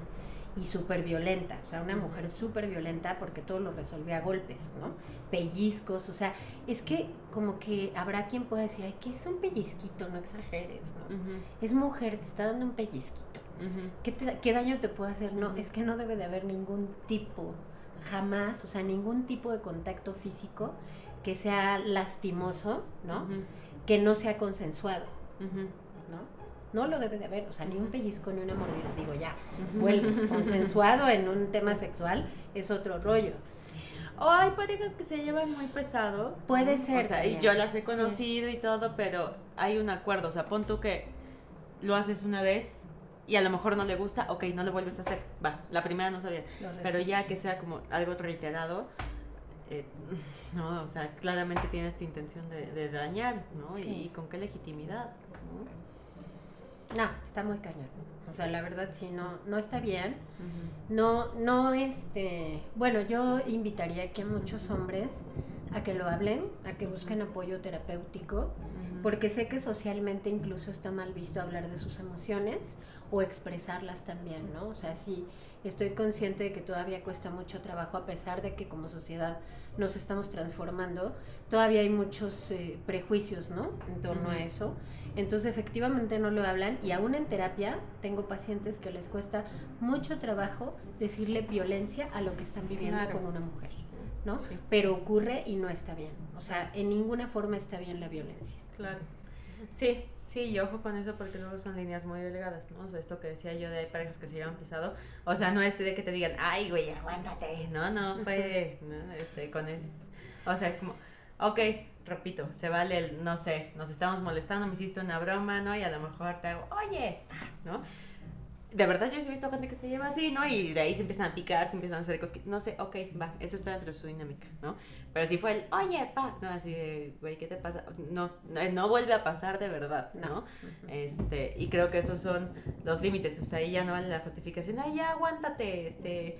y súper violenta, o sea, una mujer súper violenta porque todo lo resolvía a golpes, ¿no? Pellizcos, o sea, es que como que habrá quien pueda decir, ay, ¿qué es un pellizquito? No exageres, ¿no? Es mujer, te está dando un pellizquito. ¿Qué, ¿Qué, daño te puede hacer? No, es que no debe de haber ningún tipo, jamás, o sea, ningún tipo de contacto físico que sea lastimoso, ¿no? que no sea consensuado, ¿no? No lo debe de haber, o sea, ni un pellizco ni una mordida, digo ya, vuelve, consensuado en un tema sexual es otro rollo. O hay parejas que se llevan muy pesado. Puede ser. O sea, y yo las he conocido y todo, pero hay un acuerdo. O sea, pon tú que lo haces una vez y a lo mejor no le gusta, ok, no lo vuelves a hacer. Va, la primera no sabías. Pero ya que sea como algo reiterado, eh, no, o sea, claramente tiene esta intención de, dañar, ¿no? Y, con qué legitimidad, ¿no? está muy cañón. O sea, la verdad sí, no, no está bien. No, no, este, bueno, yo invitaría que muchos hombres a que lo hablen, a que busquen apoyo terapéutico, porque sé que socialmente incluso está mal visto hablar de sus emociones o expresarlas también, ¿no? O sea, sí, estoy consciente de que todavía cuesta mucho trabajo, a pesar de que como sociedad nos estamos transformando, todavía hay muchos eh, prejuicios, ¿no? En torno a eso. Entonces, efectivamente no lo hablan y aún en terapia tengo pacientes que les cuesta mucho trabajo decirle violencia a lo que están viviendo con una mujer, ¿no? Pero ocurre y no está bien. O sea, en ninguna forma está bien la violencia. Claro. Sí, Sí, y ojo con eso porque luego son líneas muy delgadas, ¿no? O sea, esto que decía yo de hay parejas que se llevan pisado. O sea, no es de que te digan, ay, güey, aguántate. No, no, fue, ¿no? Este, con es. O sea, es como, ok, repito, se vale el, no sé, nos estamos molestando, me hiciste una broma, ¿no? Y a lo mejor te hago, oye, ¿no? De verdad yo he visto gente que se lleva así, ¿no? Y de ahí se empiezan a picar, se empiezan a hacer cosas, no sé, ok, va, eso está dentro de su dinámica, ¿no? Pero si fue el, oye, pa, no, así de, güey, ¿qué te pasa? No, no, vuelve a pasar de verdad, ¿no? Este, y creo que esos son los límites, o sea, ahí ya no vale la justificación, ay, ya, aguántate, este,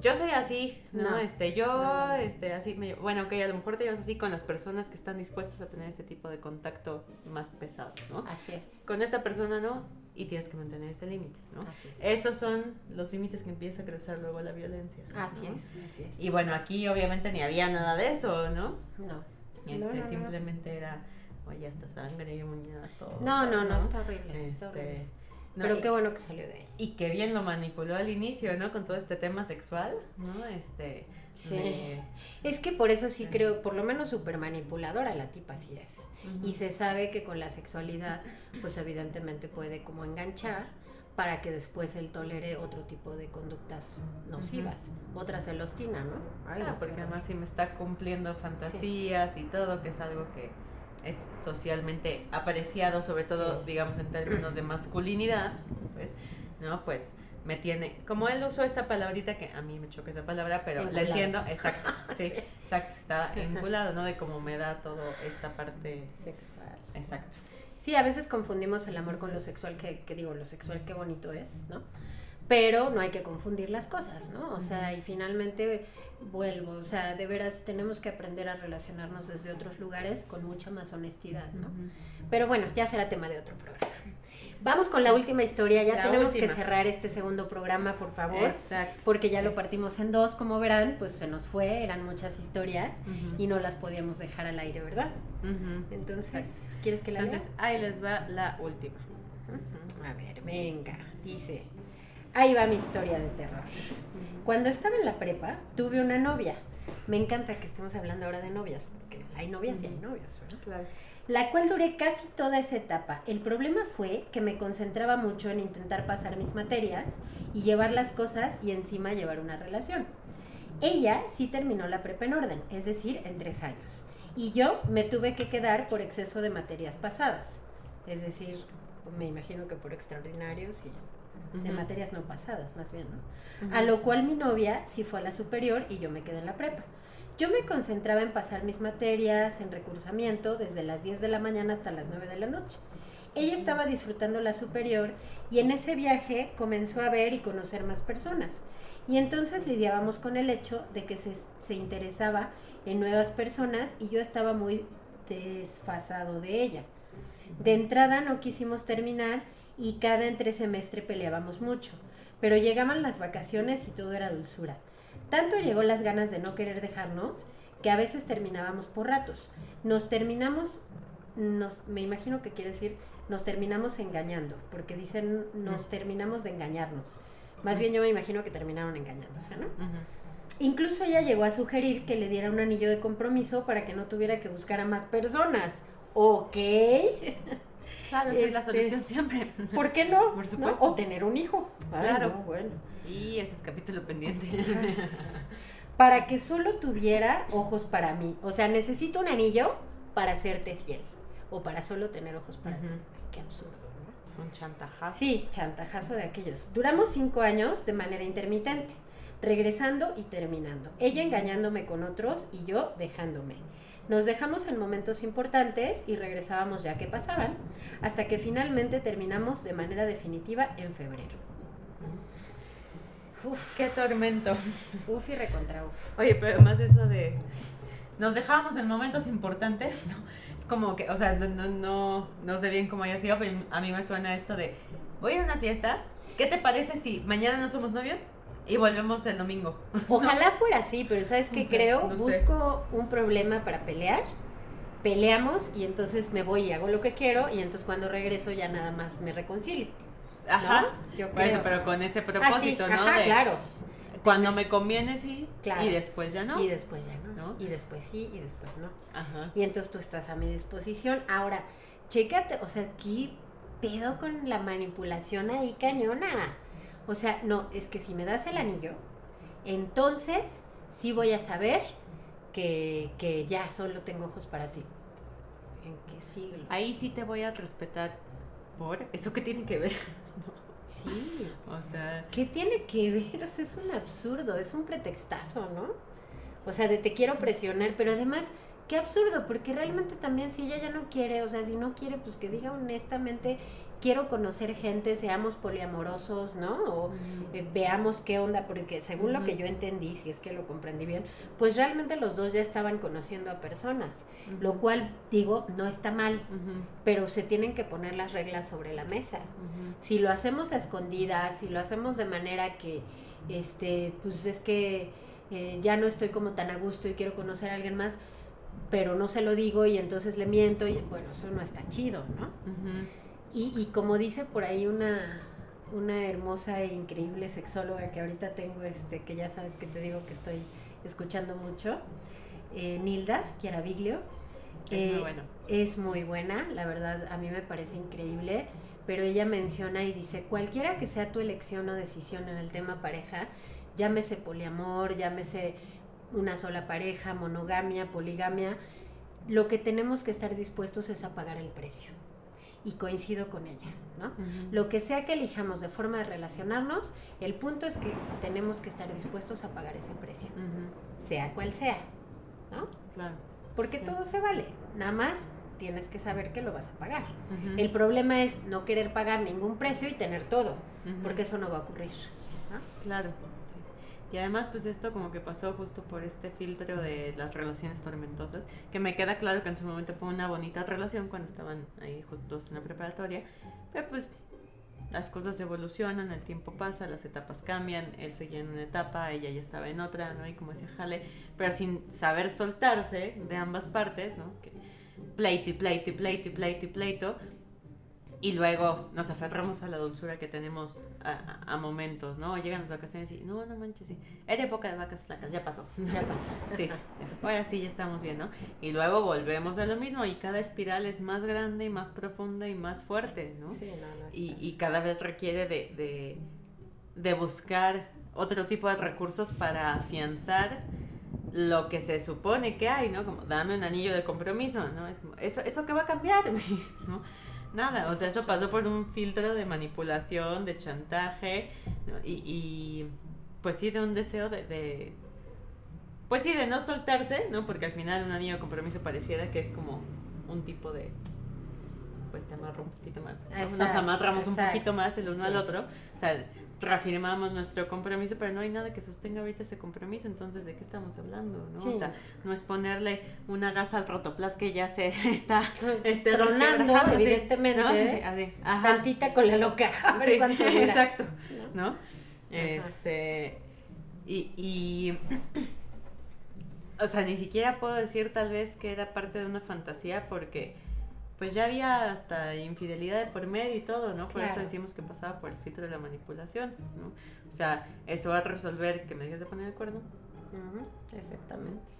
yo soy así, ¿no? Este, yo, este, así, me, bueno, ok, a lo mejor te llevas así con las personas que están dispuestas a tener ese tipo de contacto más pesado, ¿no? Así es. Con esta persona no, y tienes que mantener ese límite, ¿no? Así es. Esos son los límites que empieza a cruzar luego la violencia. Así es, así es. Y bueno, aquí obviamente ni había nada de eso, ¿no? No. Este, simplemente era, oye, hasta sangre, uñas, todo. No, no, no, está horrible, está este, horrible. Pero qué bueno que salió de ahí. Y qué bien lo manipuló al inicio, ¿no? Con todo este tema sexual, ¿no? Este, Sí. Es que por eso sí creo, por lo menos súper manipuladora la tipa sí es. Y se sabe que con la sexualidad, pues evidentemente puede como enganchar para que después él tolere otro tipo de conductas nocivas, otra celostina, ¿no? ah, porque además sí me está cumpliendo fantasías y todo, que es algo que es socialmente apreciado, sobre todo, digamos, en términos de masculinidad, pues, ¿no? Pues me tiene, como él usó esta palabrita que a mí me choca esa palabra, pero la entiendo, exacto, sí, exacto, está vinculado, ¿no? De cómo me da todo esta parte sexual. Exacto. Sí, a veces confundimos el amor con lo sexual, que, que digo, lo sexual qué bonito es, ¿no? Pero no hay que confundir las cosas, ¿no? O sea, y finalmente vuelvo, o sea, de veras tenemos que aprender a relacionarnos desde otros lugares con mucha más honestidad, ¿no? Pero bueno, ya será tema de otro programa. Vamos con la última historia, ya La tenemos que última. cerrar este segundo programa, por favor. Exacto. Porque ya lo partimos en dos, como verán, pues se nos fue, eran muchas historias Ujú. y no las podíamos dejar al aire, ¿verdad? Ujú. Entonces, ¿quieres que la lea? Entonces, ahí les va la última. A ver, venga, dice. Ahí va mi historia de terror. Cuando estaba en la prepa, tuve una novia. Me encanta que estemos hablando ahora de novias, porque hay novias y hay novios, ¿verdad? Claro. La cual duré casi toda esa etapa. El problema fue que me concentraba mucho en intentar pasar mis materias y llevar las cosas y encima llevar una relación. Ella sí terminó la prepa en orden, es decir, en tres años. Y yo me tuve que quedar por exceso de materias pasadas. Es decir, me imagino que por extraordinarios y de materias no pasadas, más bien, ¿no? A lo cual mi novia sí fue a la superior y yo me quedé en la prepa. Yo me concentraba en pasar mis materias, en recursamiento, desde las 10 de la mañana hasta las 9 de la noche. Ella estaba disfrutando la superior y en ese viaje comenzó a ver y conocer más personas. Y entonces lidiábamos con el hecho de que se, se interesaba en nuevas personas y yo estaba muy desfasado de ella. De entrada no quisimos terminar y cada entre semestre peleábamos mucho, pero llegaban las vacaciones y todo era dulzura. Tanto llegó las ganas de no querer dejarnos que a veces terminábamos por ratos. Nos terminamos, nos, me imagino que quiere decir, nos terminamos engañando, porque dicen nos terminamos de engañarnos. Más bien yo me imagino que terminaron engañándose, ¿no? Incluso ella llegó a sugerir que le diera un anillo de compromiso para que no tuviera que buscar a más personas. Ok. Claro, esa es la Este, solución siempre. ¿Por qué no? Por ¿No? supuesto. O tener un hijo. Ay, Claro. no, bueno. Y ese es capítulo pendiente. Para que solo tuviera ojos para mí. O sea, necesito un anillo para serte fiel. O para solo tener ojos para ti. Ay, qué absurdo. ¿no? Es un chantajazo. Sí, chantajazo de aquellos. Duramos cinco años de manera intermitente, regresando y terminando. Ella engañándome con otros y yo dejándome. Nos dejamos en momentos importantes y regresábamos ya que pasaban, hasta que finalmente terminamos de manera definitiva en febrero. Uf, Qué tormento. uf y recontra uf. Oye, pero más de eso de. Nos dejábamos en momentos importantes, ¿no? Es como que, o sea, no, no, no, no sé bien cómo haya sido, pero a mí me suena esto de. Voy a una fiesta. ¿Qué te parece si mañana no somos novios y volvemos el domingo? Ojalá fuera así, pero ¿sabes qué No sé, creo? no sé. Busco un problema para pelear, peleamos y entonces me voy y hago lo que quiero y entonces cuando regreso ya nada más me reconcilio. ¿no? Ajá. Yo Por eso, creo. pero con ese Ah, sí, propósito, ¿no? Ajá, de claro. Cuando me conviene, sí. Claro. Y después ya no. Y después ya no. ¿No? Y después sí, y después no. Ajá. Y entonces tú estás a mi disposición. Ahora, chécate, o sea, ¿qué pedo con la manipulación ahí cañona? O sea, no, es que si me das el anillo, entonces sí voy a saber que, que ya solo tengo ojos para ti. ¿En qué siglo? Ahí sí te voy a respetar por. ¿Eso qué tiene que ver? Sí. o sea. ¿Qué tiene que ver? O sea, es un absurdo, es un pretextazo, ¿no? O sea, de te quiero presionar, pero además, qué absurdo, porque realmente también si ella ya no quiere, o sea, si no quiere, pues que diga honestamente, quiero conocer gente, seamos poliamorosos, ¿no? O eh, veamos qué onda, porque según lo que yo entendí, si es que lo comprendí bien, pues realmente los dos ya estaban conociendo a personas, lo cual, digo, no está mal, pero se tienen que poner las reglas sobre la mesa si lo hacemos a escondidas, si lo hacemos de manera que, este, pues es que eh, ya no estoy como tan a gusto y quiero conocer a alguien más, pero no se lo digo y entonces le miento y bueno, eso no está chido, ¿no? Ujú. Y, y como dice por ahí una, una hermosa e increíble sexóloga que ahorita tengo, este, que ya sabes que te digo que estoy escuchando mucho, eh, Nilda Chiaraviglio. Es muy eh, bueno. es muy buena, la verdad a mí me parece increíble, pero ella menciona y dice, cualquiera que sea tu elección o decisión en el tema pareja, llámese poliamor, llámese una sola pareja, monogamia, poligamia, lo que tenemos que estar dispuestos es a pagar el precio. Y coincido con ella, ¿no? Lo que sea que elijamos de forma de relacionarnos, el punto es que tenemos que estar dispuestos a pagar ese precio, sea cual sea, ¿no? Claro. Porque Sí. todo se vale, nada más tienes que saber que lo vas a pagar. El problema es no querer pagar ningún precio y tener todo, porque eso no va a ocurrir. Claro. Y además, pues esto como que pasó justo por este filtro de las relaciones tormentosas, que me queda claro que en su momento fue una bonita relación cuando estaban ahí juntos en la preparatoria, pero pues las cosas evolucionan, el tiempo pasa, las etapas cambian, él seguía en una etapa, ella ya estaba en otra, ¿no? Y como decía Jale, pero sin saber soltarse de ambas partes, ¿no? Que pleito y pleito y pleito y pleito y pleito, y luego nos aferramos a la dulzura que tenemos a, momentos, ¿no? Llegan las vacaciones y, no, no manches, sí, era época de vacas flacas, ya pasó. Ya pasó. Sí, ahora sí, ya estamos bien, ¿no? Y luego volvemos a lo mismo y cada espiral es más grande y más profunda y más fuerte, ¿no? Sí, no, no y, y, cada vez requiere de, de, de buscar otro tipo de recursos para afianzar lo que se supone que hay, ¿no? Como dame un anillo de compromiso, ¿no? Es, eso, eso que va a cambiar, ¿no? Nada, o sea, eso pasó por un filtro de manipulación, de chantaje, y, pues sí, de un deseo de, Pues sí, de no soltarse, ¿no? Porque al final un anillo de compromiso pareciera que es como un tipo de... Pues te amarro un poquito más. Nos amarramos un poquito más el uno al otro. O sea, reafirmamos nuestro compromiso, pero no hay nada que sostenga ahorita ese compromiso, entonces ¿de qué estamos hablando? ¿no? O sea, no es ponerle una gasa al rotoplas que ya se está este, tronando, evidentemente, tantita con la loca, a ver exacto, ¿no? Este, y, y, o sea, ni siquiera puedo decir tal vez que era parte de una fantasía porque pues ya había hasta infidelidad de por medio y todo, ¿no? Por eso decimos que pasaba por el filtro de la manipulación, ¿no? O sea, eso va a resolver que me dejes de poner el cuerno. exactamente.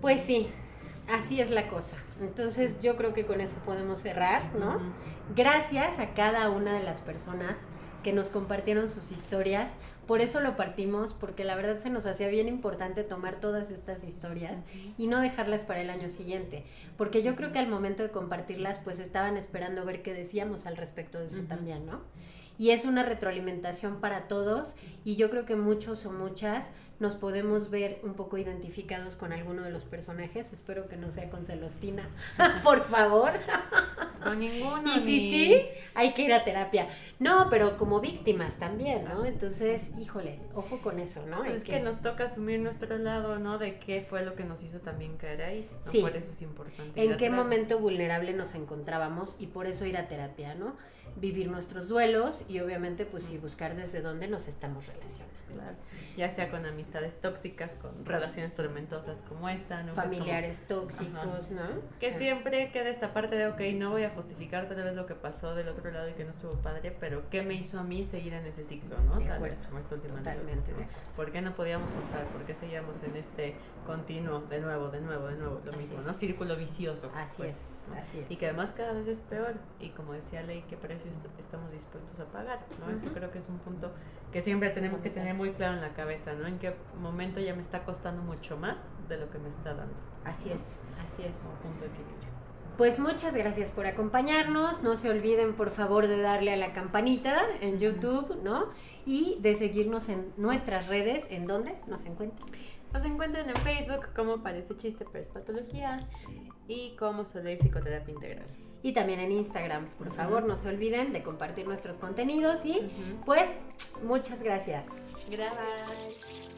Pues sí, así es la cosa. Entonces yo creo que con eso podemos cerrar, ¿no? Gracias a cada una de las personas que nos compartieron sus historias. Por eso lo partimos, porque la verdad se nos hacía bien importante tomar todas estas historias y no dejarlas para el año siguiente, porque yo creo que al momento de compartirlas, pues estaban esperando ver qué decíamos al respecto de eso también, ¿no? Y es una retroalimentación para todos y yo creo que muchos o muchas nos podemos ver un poco identificados con alguno de los personajes. Espero que no sea con Celostina, por favor. Pues con ninguno. Y sí, sí, hay que ir a terapia. No, pero como víctimas también, ¿no? Entonces, híjole, ojo con eso, ¿no? Pues es que... nos toca asumir nuestro lado, ¿no? De qué fue lo que nos hizo también caer ahí. Sí. Por eso es importante. En qué momento vulnerable nos encontrábamos y por eso ir a terapia, ¿no? Vivir nuestros duelos y obviamente, pues sí, buscar desde dónde nos estamos relacionando. Claro. Ya sea con amistades tóxicas, con relaciones tormentosas como esta, ¿no? Familiares tóxicos, ¿no? Que siempre queda esta parte de, ok, no voy a justificar tal vez lo que pasó del otro lado y que no estuvo padre, pero ¿qué me hizo a mí seguir en ese ciclo, no? tal vez como esta última Totalmente. ¿Por qué no podíamos soltar? ¿Por qué seguíamos en este continuo, de nuevo, de nuevo, de nuevo, lo mismo, ¿no? Círculo vicioso. Así pues, es, así es. Y que además cada vez es peor. Y como decía Ley, ¿qué precios estamos dispuestos a pagar? ¿no? Eso creo que es un punto que siempre tenemos que tener muy claro en la cabeza, ¿no? En qué momento ya me está costando mucho más de lo que me está dando. Así es, así es. Un punto de equilibrio. Pues muchas gracias por acompañarnos. No se olviden, por favor, de darle a la campanita en YouTube, ¿no? Y de seguirnos en nuestras redes. ¿En dónde nos encuentran? Nos encuentran en Facebook como Parece Chiste, pero es Patología y como Soleil Psicoterapia Integral y también en Instagram. Por favor, no se olviden de compartir nuestros contenidos y pues muchas gracias. Gracias.